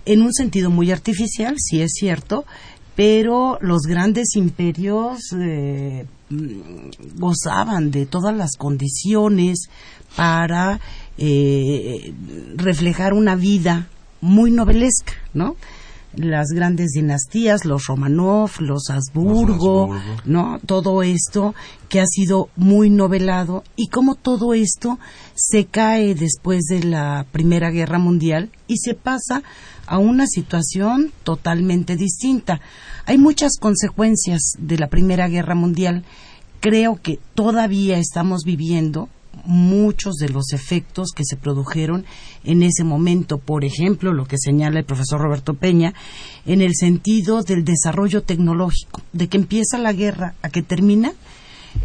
En un sentido muy artificial, sí es cierto, pero los grandes imperios eh, gozaban de todas las condiciones para eh, reflejar una vida muy novelesca, ¿no? Las grandes dinastías, los Romanov, los Habsburgo, ¿no? Todo esto que ha sido muy novelado y cómo todo esto se cae después de la Primera Guerra Mundial y se pasa a una situación totalmente distinta. Hay muchas consecuencias de la Primera Guerra Mundial. Creo que todavía estamos viviendo muchos de los efectos que se produjeron en ese momento. Por ejemplo, lo que señala el profesor Roberto Peña, en el sentido del desarrollo tecnológico, de que empieza la guerra a que termina,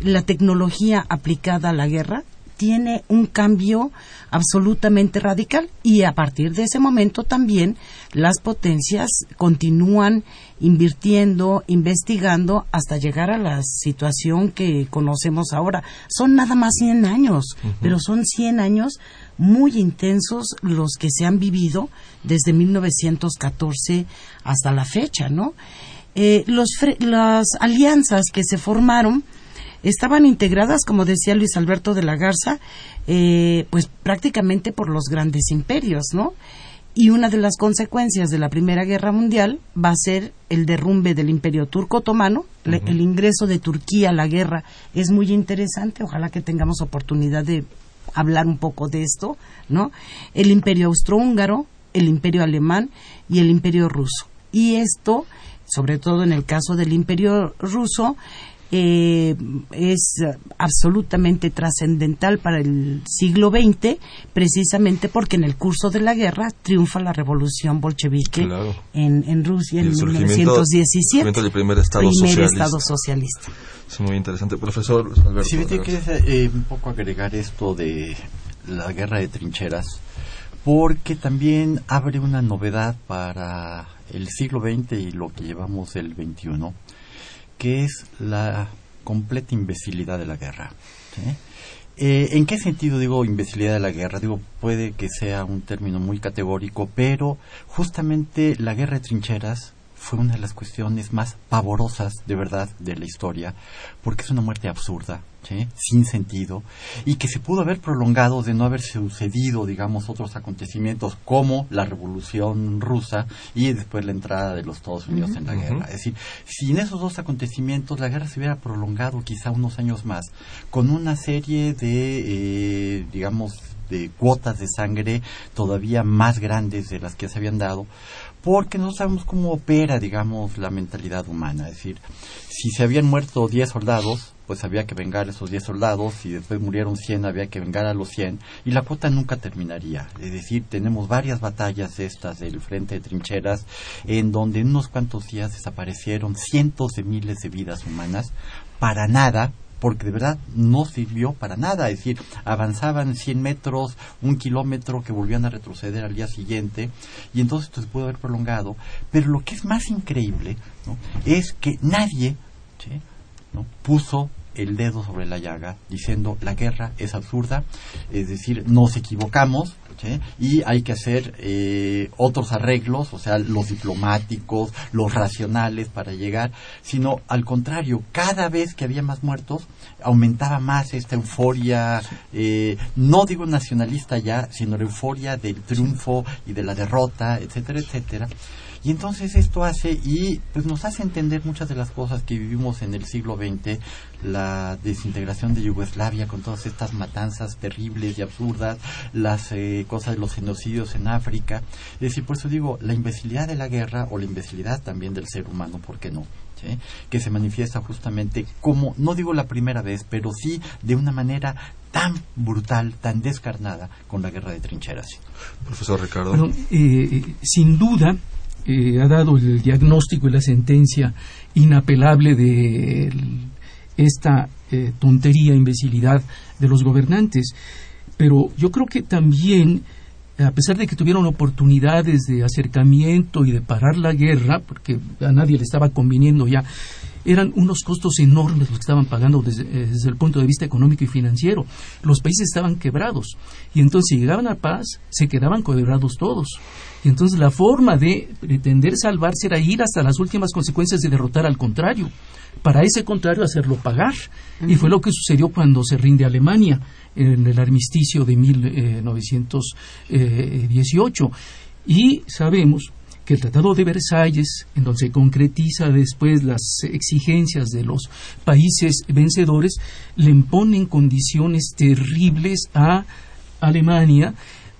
la tecnología aplicada a la guerra tiene un cambio absolutamente radical y a partir de ese momento también las potencias continúan invirtiendo, investigando hasta llegar a la situación que conocemos ahora. Son nada más 100 años, pero son 100 años muy intensos los que se han vivido desde 1914 hasta la fecha, ¿no? Eh, las alianzas que se formaron estaban integradas, como decía Luis Alberto de la Garza, eh, pues prácticamente por los grandes imperios, ¿no? Y una de las consecuencias de la Primera Guerra Mundial va a ser el derrumbe del Imperio Turco Otomano, el ingreso de Turquía a la guerra es muy interesante, ojalá que tengamos oportunidad de hablar un poco de esto, ¿no? El Imperio Austrohúngaro, el Imperio Alemán y el Imperio Ruso. Y esto, sobre todo en el caso del Imperio Ruso, eh, es absolutamente trascendental para el siglo XX, precisamente porque en el curso de la guerra triunfa la revolución bolchevique en, Rusia en 1917. El primer Estado socialista. Es muy interesante. Profesor Si me eh, un poco agregar esto de la guerra de trincheras, porque también abre una novedad para el siglo XX y lo que llevamos el XXI que es la completa imbecilidad de la guerra. Eh, ¿En qué sentido digo imbecilidad de la guerra? Digo, puede que sea un término muy categórico, pero justamente la guerra de trincheras fue una de las cuestiones más pavorosas de verdad de la historia, porque es una muerte absurda, sin sentido, y que se pudo haber prolongado de no haber sucedido, digamos, otros acontecimientos como la Revolución Rusa y después la entrada de los Estados Unidos en la guerra. Es decir, si en esos dos acontecimientos la guerra se hubiera prolongado quizá unos años más, con una serie de, eh, digamos, de cuotas de sangre todavía más grandes de las que se habían dado, porque no sabemos cómo opera, digamos, la mentalidad humana. Es decir, si se habían muerto 10 soldados, pues había que vengar a esos 10 soldados, y después murieron 100, había que vengar a los 100, y la cuota nunca terminaría. Es decir, tenemos varias batallas estas del frente de trincheras, en donde en unos cuantos días desaparecieron cientos de miles de vidas humanas, para nada, porque de verdad no sirvió para nada. Es decir, avanzaban 100 metros, un kilómetro que volvían a retroceder al día siguiente y entonces esto se pudo haber prolongado. Pero lo que es más increíble es que nadie ¿no? puso el dedo sobre la llaga diciendo la guerra es absurda, es decir, nos equivocamos y hay que hacer eh, otros arreglos, o sea, los diplomáticos, los racionales para llegar, sino al contrario, cada vez que había más muertos, aumentaba más esta euforia, eh, no digo nacionalista ya, sino la euforia del triunfo y de la derrota, etcétera, etcétera. Y entonces esto hace y pues nos hace entender muchas de las cosas que vivimos en el siglo XX, la desintegración de Yugoslavia con todas estas matanzas terribles y absurdas, las eh, cosas de los genocidios en África. Es decir, por eso digo, la imbecilidad de la guerra o la imbecilidad también del ser humano, ¿por qué no? que se manifiesta justamente como, no digo la primera vez, pero sí de una manera tan brutal, tan descarnada con la guerra de trincheras. Profesor Ricardo. Eh, sin duda, ha dado el diagnóstico y la sentencia inapelable de esta eh, tontería, imbecilidad de los gobernantes. Pero yo creo que también, a pesar de que tuvieron oportunidades de acercamiento y de parar la guerra, porque a nadie le estaba conviniendo ya, eran unos costos enormes los que estaban pagando desde, eh, desde, el punto de vista económico y financiero. Los países estaban quebrados y entonces si llegaban a paz se quedaban quebrados todos. Y entonces la forma de pretender salvarse era ir hasta las últimas consecuencias de derrotar al contrario. Para ese contrario, hacerlo pagar. Y fue lo que sucedió cuando se rinde Alemania en el armisticio de 1918. Eh, y sabemos que el Tratado de Versalles, en donde se concretiza después las exigencias de los países vencedores, le imponen condiciones terribles a Alemania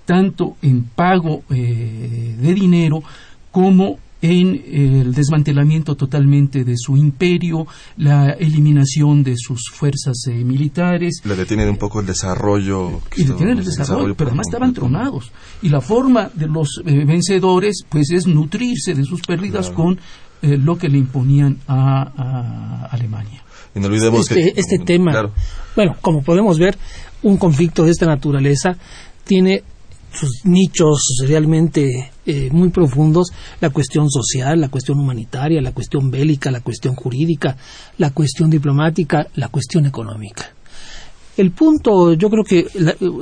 tanto en pago eh, de dinero como en eh, el desmantelamiento totalmente de su imperio, la eliminación de sus fuerzas eh, militares. Le detienen un poco el desarrollo. Y detienen el desarrollo, pero además estaban tronados. Y la forma de los vencedores, pues, es nutrirse de sus pérdidas con lo que le imponían a, Alemania. Y no olvidemos este, este tema, bueno, como podemos ver, un conflicto de esta naturaleza tiene sus nichos realmente eh, muy profundos, la cuestión social, la cuestión humanitaria, la cuestión bélica, la cuestión jurídica, la cuestión diplomática, la cuestión económica. El punto, yo creo que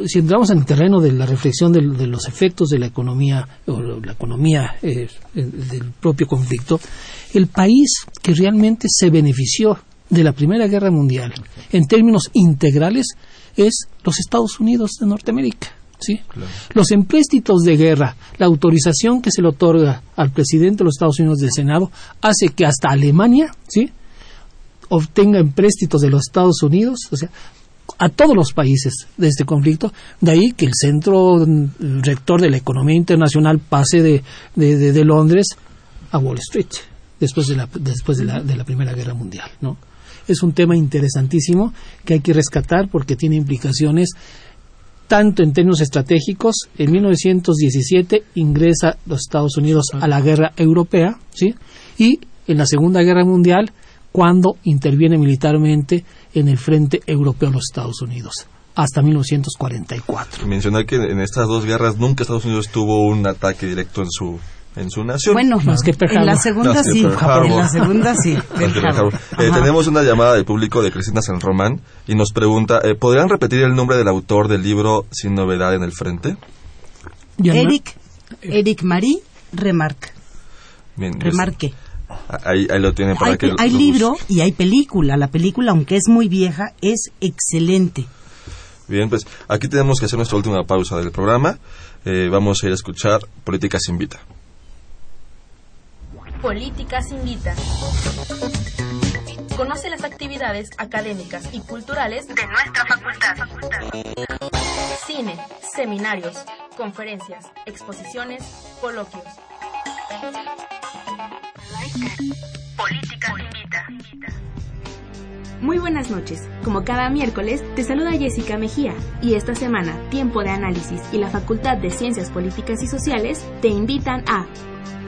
si entramos en el terreno de la reflexión de, los efectos de la economía, o la economía eh, del propio conflicto, el país que realmente se benefició de la Primera Guerra Mundial en términos integrales es los Estados Unidos de Norteamérica ¿sí? Los empréstitos de guerra, la autorización que se le otorga al presidente de los Estados Unidos del Senado, hace que hasta Alemania, ¿sí? obtenga empréstitos de los Estados Unidos, o sea, a todos los países de este conflicto, de ahí que el centro rector de la economía internacional pase de, de, Londres a Wall Street, después de la, después de la, de la Primera Guerra Mundial, ¿no? Es un tema interesantísimo que hay que rescatar porque tiene implicaciones tanto en términos estratégicos, en 1917 ingresa los Estados Unidos a la guerra europea, ¿sí? Y en la Segunda Guerra Mundial, cuando interviene militarmente en el frente europeo los Estados Unidos hasta 1944. Mencionar que en estas dos guerras nunca Estados Unidos tuvo un ataque directo en su en su nación. Bueno, más que en la segunda sí, en la segunda sí. Eh, tenemos una llamada del público de Cristina San Román y nos pregunta, eh, ¿podrían repetir el nombre del autor del libro Sin novedad en el frente? Eric, Eric Marie Remarque. Bien, Remarque. Ahí, ahí lo tienen para hay, que hay lo libro y hay película. La película, aunque es muy vieja, es excelente. Bien, pues aquí tenemos que hacer nuestra última pausa del programa. Eh, vamos a ir a escuchar Políticas Invita. Políticas Invita. Conoce las actividades académicas y culturales de nuestra facultad. Cine, seminarios, conferencias, exposiciones, coloquios. Políticas Invita. Muy buenas noches. Como cada miércoles, te saluda Jessica Mejía y esta semana Tiempo de Análisis y la Facultad de Ciencias Políticas y Sociales te invitan a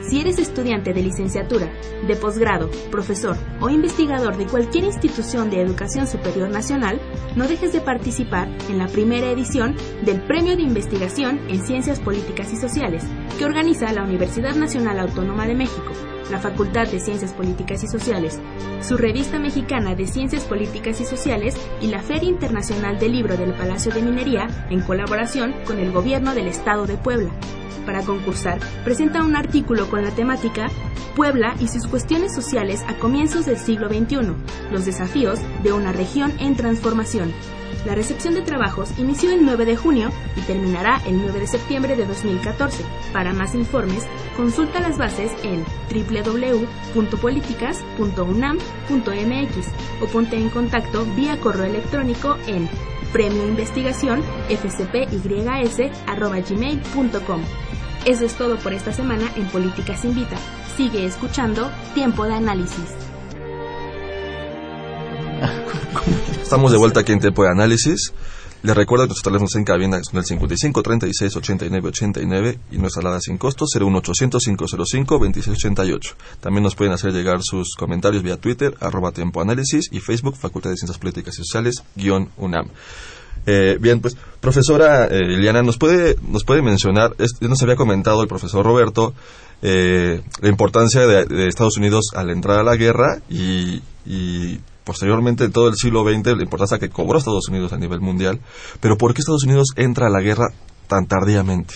si eres estudiante de licenciatura, de posgrado, profesor o investigador de cualquier institución de educación superior nacional, no dejes de participar en la primera edición del Premio de Investigación en Ciencias Políticas y Sociales que organiza la Universidad Nacional Autónoma de México, la Facultad de Ciencias Políticas y Sociales, su revista mexicana de Ciencias Políticas y Sociales y la Feria Internacional del Libro del Palacio de Minería en colaboración con el Gobierno del Estado de Puebla. Para concursar, presenta un artículo con la temática Puebla y sus cuestiones sociales a comienzos del siglo XXI, los desafíos de una región en transformación. La recepción de trabajos inició el 9 de junio y terminará el 9 de septiembre de 2014. Para más informes, consulta las bases en www.políticas.unam.mx o ponte en contacto vía correo electrónico en premioinvestigación fcpys@gmail.com. Eso es todo por esta semana en Políticas Invita. Sigue escuchando Tiempo de Análisis. Estamos de vuelta aquí en Tiempo de Análisis. Les recuerdo que nuestros teléfonos en cabina son el 55 36 89 89 y nuestra alada sin costo 01800 505 2688. También nos pueden hacer llegar sus comentarios vía Twitter, arroba Tiempo Análisis y Facebook, Facultad de Ciencias Políticas y Sociales, guion UNAM. Eh, bien, pues, profesora eh, ¿nos puede, nos puede mencionar, es- nos había comentado el profesor Roberto, eh, la importancia de, de Estados Unidos al entrar a la guerra y, y posteriormente en todo el siglo XX la importancia que cobró Estados Unidos a nivel mundial, pero ¿por qué Estados Unidos entra a la guerra tan tardíamente?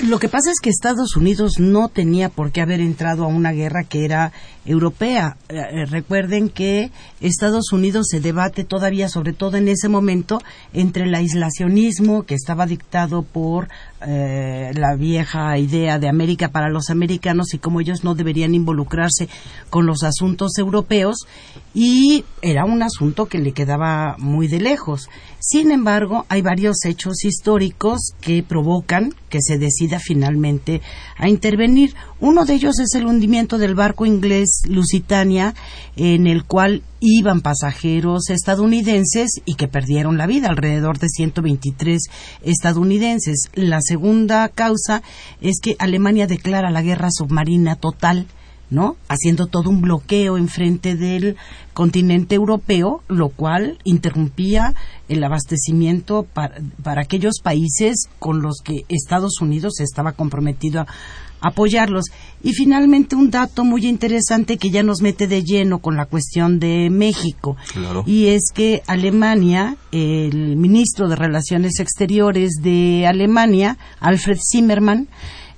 Lo que pasa es que Estados Unidos no tenía por qué haber entrado a una guerra que era europea. Eh, eh, recuerden que Estados Unidos se debate todavía, sobre todo en ese momento, entre el aislacionismo que estaba dictado por eh, la vieja idea de América para los americanos y cómo ellos no deberían involucrarse con los asuntos europeos y era un asunto que le quedaba muy de lejos. Sin embargo, hay varios hechos históricos que provocan que se decida finalmente a intervenir. Uno de ellos es el hundimiento del barco inglés Lusitania, en el cual iban pasajeros estadounidenses y que perdieron la vida, alrededor de 123 estadounidenses. La segunda causa es que Alemania declara la guerra submarina total ¿no? Haciendo todo un bloqueo enfrente del continente europeo, lo cual interrumpía el abastecimiento para, para aquellos países con los que Estados Unidos estaba comprometido a apoyarlos. Y finalmente un dato muy interesante que ya nos mete de lleno con la cuestión de México. Claro. Y es que Alemania, el ministro de Relaciones Exteriores de Alemania, Alfred Zimmermann,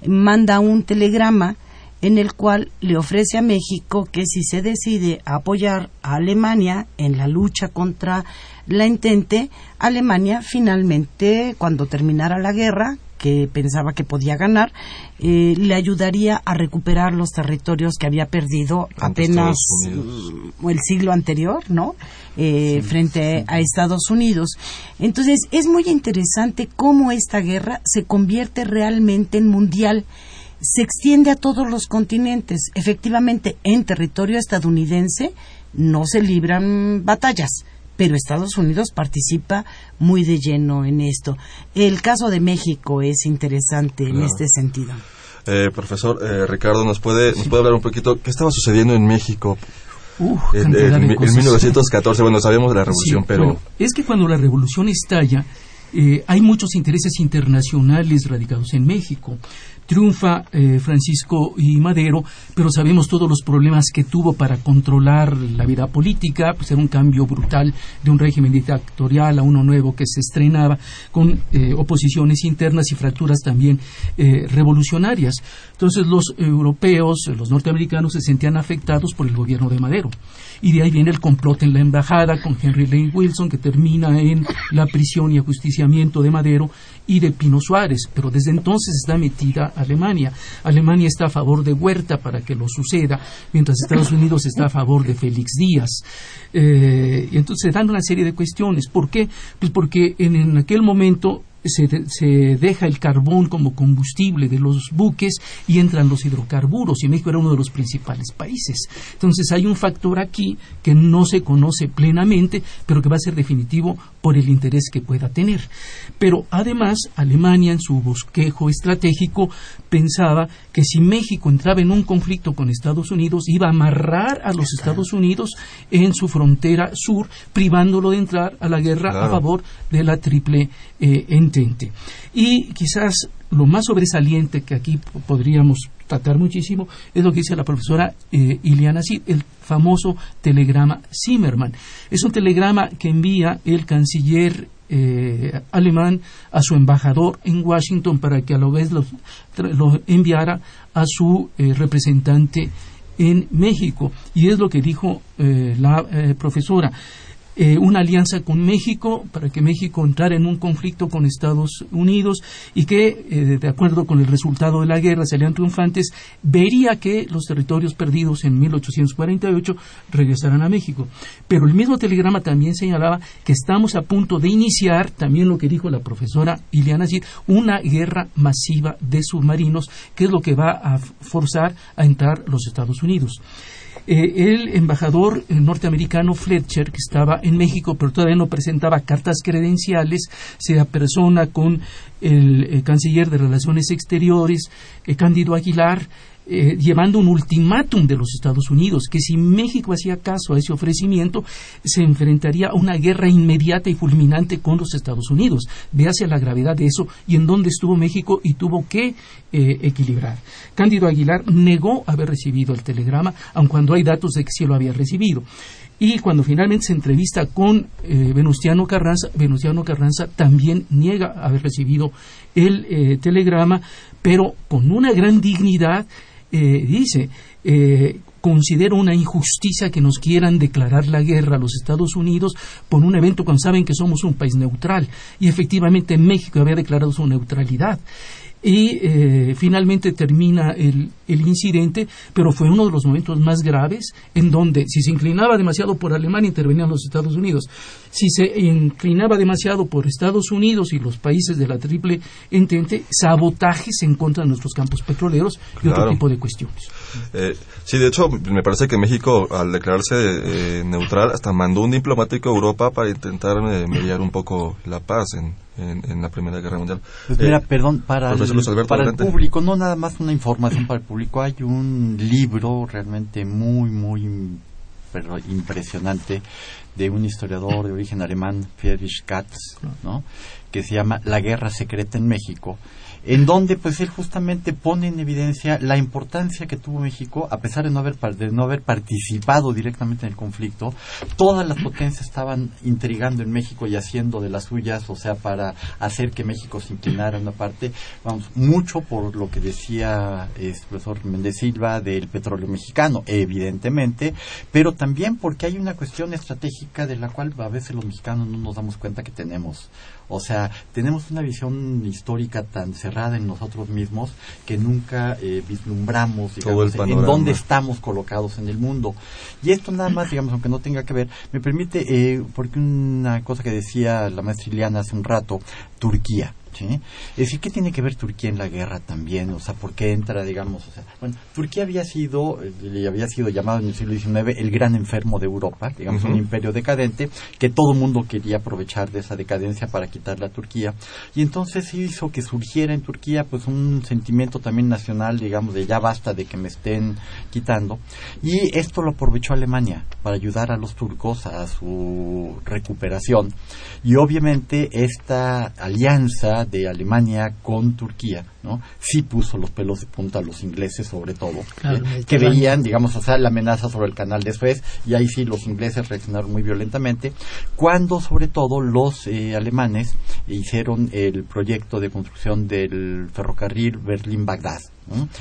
manda un telegrama en el cual le ofrece a México que si se decide apoyar a Alemania en la lucha contra la entente, Alemania finalmente, cuando terminara la guerra, que pensaba que podía ganar, eh, le ayudaría a recuperar los territorios que había perdido apenas el siglo anterior, ¿no? Eh, frente a Estados Unidos. Entonces, es muy interesante cómo esta guerra se convierte realmente en mundial se extiende a todos los continentes. Efectivamente, en territorio estadounidense no se libran batallas, pero Estados Unidos participa muy de lleno en esto. El caso de México es interesante en este sentido. Eh, profesor eh, Ricardo, ¿nos puede, ¿nos puede hablar un poquito qué estaba sucediendo en México? Uf, en, cantidad en- de en cosas. 1914, bueno, sabíamos de la revolución, Sí, pero... bueno, es que cuando la revolución estalla, eh, hay muchos intereses internacionales radicados en México triunfa eh, Francisco y Madero, pero sabemos todos los problemas que tuvo para controlar la vida política, pues era un cambio brutal de un régimen dictatorial a uno nuevo que se estrenaba con eh, oposiciones internas y fracturas también eh, revolucionarias. Entonces los europeos, los norteamericanos se sentían afectados por el gobierno de Madero. Y de ahí viene el complot en la embajada con Henry Lane Wilson que termina en la prisión y ajusticiamiento de Madero y de Pino Suárez, pero desde entonces está metida Alemania. Alemania está a favor de Huerta para que lo suceda, mientras Estados Unidos está a favor de Félix Díaz. Eh, y entonces se dan una serie de cuestiones. ¿Por qué? Pues porque en aquel momento se, deja el carbón como combustible de los buques y entran los hidrocarburos y México era uno de los principales países. Entonces hay un factor aquí que no se conoce plenamente, pero que va a ser definitivo por el interés que pueda tener. Pero además Alemania en su bosquejo estratégico pensaba que si México entraba en un conflicto con Estados Unidos iba a amarrar a los Estados Unidos en su frontera sur, privándolo de entrar a la guerra a favor de la triple eh, entente. Y quizás lo más sobresaliente que aquí podríamos tratar muchísimo es lo que dice la profesora eh, Iliana Cid, el famoso telegrama Zimmerman. Es un telegrama que envía el canciller eh, alemán a su embajador en Washington para que a la vez lo, enviara a su representante en México. Y es lo que dijo la profesora. Eh, una alianza con México para que México entrara en un conflicto con Estados Unidos y que, eh, de acuerdo con el resultado de la guerra, salían triunfantes, vería que los territorios perdidos en 1848 regresaran a México. Pero el mismo telegrama también señalaba que estamos a punto de iniciar, también lo que dijo la profesora Ileana Cid, una guerra masiva de submarinos, que es lo que va a forzar a entrar los Estados Unidos. Eh, el embajador norteamericano Fletcher, que estaba en México, pero todavía no presentaba cartas credenciales, se apersona con el, el canciller de Relaciones Exteriores, eh, Cándido Aguilar, eh, llevando un ultimátum de los Estados Unidos, que si México hacía caso a ese ofrecimiento, se enfrentaría a una guerra inmediata y fulminante con los Estados Unidos. Véase la gravedad de eso y en dónde estuvo México y tuvo que eh, equilibrar. Cándido Aguilar negó haber recibido el telegrama, aun cuando hay datos de que sí lo había recibido. Y cuando finalmente se entrevista con eh, Venustiano Carranza, Venustiano Carranza también niega haber recibido el telegrama, pero con una gran dignidad eh, dice, eh, considero una injusticia que nos quieran declarar la guerra a los Estados Unidos por un evento cuando saben que somos un país neutral. Y efectivamente México había declarado su neutralidad y eh, finalmente termina el, incidente, pero fue uno de los momentos más graves en donde si se inclinaba demasiado por Alemania intervenían los Estados Unidos, si se inclinaba demasiado por Estados Unidos y los países de la triple entente, sabotajes en contra de nuestros campos petroleros y otro tipo de cuestiones. Eh, sí, de hecho, me parece que México, al declararse eh, neutral, hasta mandó un diplomático a Europa para intentar mediar un poco la paz en, en, la Primera Guerra Mundial. Pues mira, eh, perdón, para, el, para el público, no nada más una información para el público, hay un libro realmente muy, muy pero impresionante de un historiador de origen alemán, Friedrich Katz, ¿no? que se llama La Guerra Secreta en México, en donde pues él justamente pone en evidencia la importancia que tuvo México a pesar de no haber de no haber participado directamente en el conflicto todas las potencias estaban intrigando en México y haciendo de las suyas o sea para hacer que México se inclinara una parte. Vamos mucho por lo que decía el profesor Méndez Silva del petróleo mexicano evidentemente pero también porque hay una cuestión estratégica de la cual a veces los mexicanos no nos damos cuenta que tenemos o sea, tenemos una visión histórica tan cerrada en nosotros mismos que nunca eh, vislumbramos en dónde estamos colocados en el mundo. Y esto nada más, digamos, aunque no tenga que ver, me permite, eh, porque una cosa que decía la maestra Iliana hace un rato, Turquía. ¿Sí? Es decir, ¿qué tiene que ver Turquía en la guerra también? O sea, ¿por qué entra, digamos? O sea, bueno, Turquía había sido, le había sido llamado en el siglo XIX el gran enfermo de Europa, digamos, un imperio decadente, que todo el mundo quería aprovechar de esa decadencia para quitarle a Turquía. Y entonces hizo que surgiera en Turquía, pues, un sentimiento también nacional, digamos, de ya basta de que me estén quitando. Y esto lo aprovechó Alemania para ayudar a los turcos a su recuperación. Y obviamente esta alianza de Alemania con Turquía, ¿no? Sí puso los pelos de punta a los ingleses sobre todo, ¿eh? que veían, digamos, o sea, la amenaza sobre el canal de Suez y ahí sí los ingleses reaccionaron muy violentamente, cuando sobre todo los eh, alemanes hicieron el proyecto de construcción del ferrocarril Berlín-Bagdad.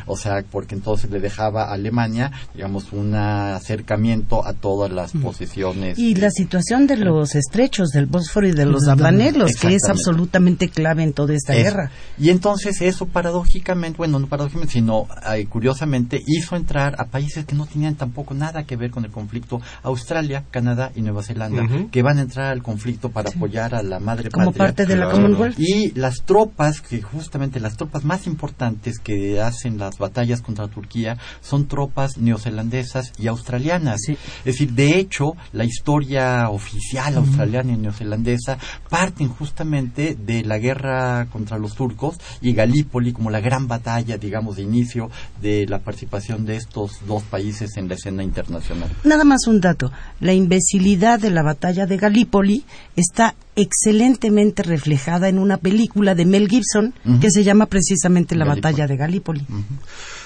O sea, porque entonces le dejaba a Alemania, digamos, un acercamiento a todas las posiciones. Y la situación de los estrechos del Bósforo y de los Dardanelos, que es absolutamente clave en toda esta guerra. Y entonces eso paradójicamente, bueno, no paradójicamente, sino curiosamente hizo entrar a países que no tenían tampoco nada que ver con el conflicto, Australia, Canadá y Nueva Zelanda, que van a entrar al conflicto para apoyar a la madre Como parte de la Commonwealth. Y las tropas, que justamente las tropas más importantes que hacen las batallas contra Turquía son tropas neozelandesas y australianas. Es decir, de hecho, la historia oficial australiana y neozelandesa parten justamente de la guerra contra los turcos y Galípoli como la gran batalla, digamos, de inicio de la participación de estos dos países en la escena internacional. Nada más un dato. La imbecilidad de la batalla de Galípoli está excelentemente reflejada en una película de Mel Gibson que se llama precisamente La batalla de Galípoli.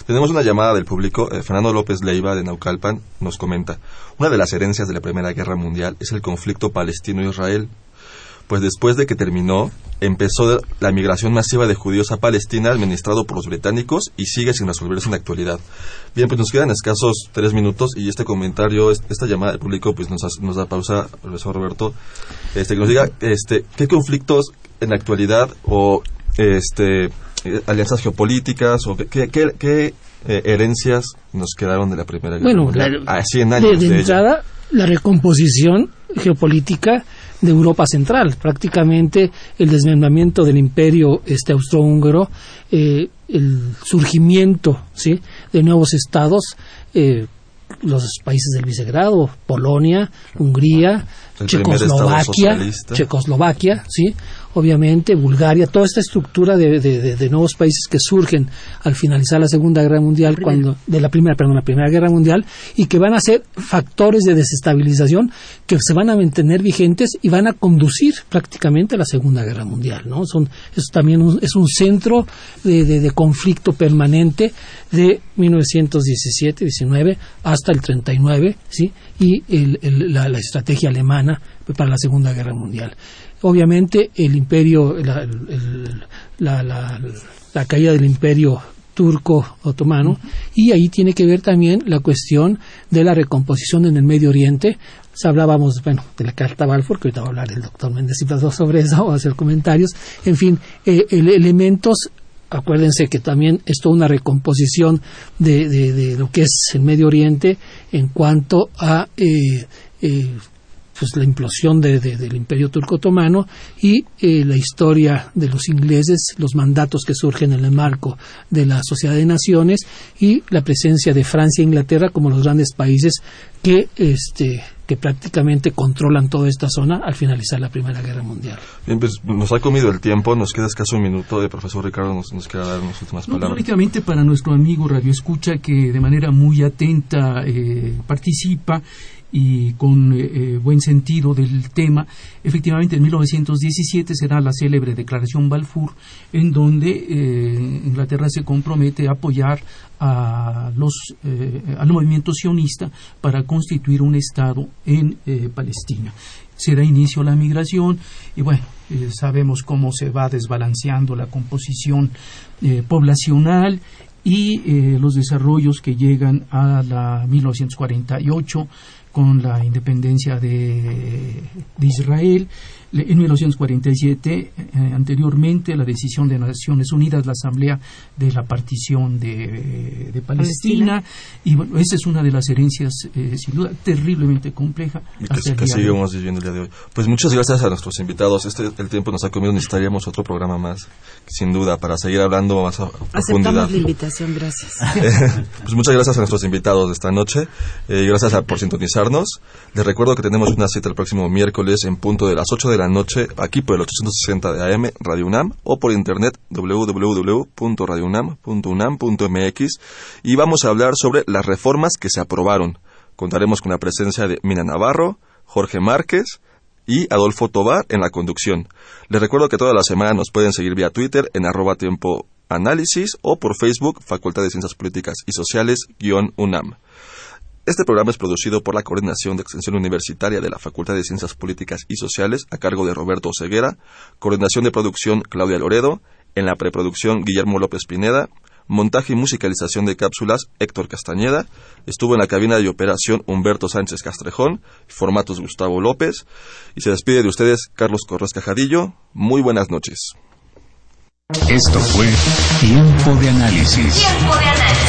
Tenemos una llamada del público. Eh, Fernando López Leiva de Naucalpan nos comenta, una de las herencias de la Primera Guerra Mundial es el conflicto palestino-israel pues después de que terminó, empezó la migración masiva de judíos a Palestina administrado por los británicos y sigue sin resolverse en la actualidad. Bien, pues nos quedan escasos tres minutos y este comentario, esta llamada del público, pues nos, nos da pausa, profesor Roberto, este, que nos diga este, qué conflictos en la actualidad o este, alianzas geopolíticas o qué, qué, eh, herencias nos quedaron de la Primera Guerra bueno, Mundial. La, años de, entrada, la recomposición geopolítica de Europa Central, prácticamente el desmembramiento del imperio este austrohúngaro, eh, el surgimiento ¿sí? de nuevos estados, eh, los países del Vicegrado, Polonia, Hungría, Checoslovaquia, Checoslovaquia, sí, obviamente Bulgaria, toda esta estructura de, nuevos países que surgen al finalizar la Segunda Guerra Mundial, cuando de la primera, perdón, la Primera Guerra Mundial, y que van a ser factores de desestabilización que se van a mantener vigentes y van a conducir prácticamente a la Segunda Guerra Mundial, ¿no? Son, eso también es un centro de, conflicto permanente de 1917-19 hasta el 39, ¿sí? Y la estrategia alemana para la Segunda Guerra Mundial obviamente el imperio, la, caída del imperio turco otomano y ahí tiene que ver también la cuestión de la recomposición en el Medio Oriente. hablábamos, bueno, de la Carta Balfour, que ahorita va a hablar el doctor Méndez y sobre eso, o hacer comentarios. En fin, eh, elementos acuérdense que también es toda una recomposición de, de, lo que es el Medio Oriente en cuanto a eh, eh, pues la implosión de, del imperio turco otomano y eh, la historia de los ingleses, los mandatos que surgen en el marco de la Sociedad de Naciones y la presencia de Francia e Inglaterra como los grandes países que este que prácticamente controlan toda esta zona al finalizar la Primera Guerra Mundial. Bien, pues nos ha comido el tiempo, nos queda escaso un minuto. De profesor Ricardo nos, nos queda dar unas últimas palabras. únicamente para nuestro amigo Radio Escucha que de manera muy atenta eh, participa y con eh, eh, buen sentido del tema, efectivamente en 1917 se da la célebre Declaración Balfour, en donde eh, Inglaterra se compromete a apoyar a los, al movimiento sionista para constituir un Estado en Palestina. Se da inicio a la migración y bueno, sabemos cómo se va desbalanceando la composición poblacional y los desarrollos que llegan a la 1948 con la independencia de, de Israel en 1947, eh, anteriormente, la decisión de Naciones Unidas, la Asamblea de la partición de, de Palestina, y bueno, esa es una de las herencias, eh, sin duda, terriblemente compleja. Y que, seguimos viviendo el día de hoy. Pues muchas gracias a nuestros invitados. Este, el tiempo nos ha comido, necesitaríamos otro programa más, sin duda, para seguir hablando más a Aceptamos la invitación, gracias. pues muchas gracias a nuestros invitados de esta noche, eh, gracias por Les recuerdo que tenemos una cita el próximo miércoles en punto de las 8 de la noche aquí por el 860 de AM Radio UNAM o por internet www.radiounam.unam.mx y vamos a hablar sobre las reformas que se aprobaron. Contaremos con la presencia de Mina Navarro, Jorge Márquez y Adolfo Tobar en la conducción. Les recuerdo que toda la semana nos pueden seguir vía Twitter en arroba tiempo análisis o por Facebook Facultad de Ciencias Políticas y Sociales UNAM. Este programa es producido por la Coordinación de Extensión Universitaria de la Facultad de Ciencias Políticas y Sociales a cargo de Roberto Ceguera, coordinación de producción Claudia Loredo, en la preproducción Guillermo López Pineda, montaje y musicalización de cápsulas Héctor Castañeda, estuvo en la cabina de operación Humberto Sánchez Castrejón, formatos Gustavo López, y se despide de ustedes Carlos Corres Cajadillo. Muy buenas noches. Esto fue Tiempo de Análisis. Tiempo de Análisis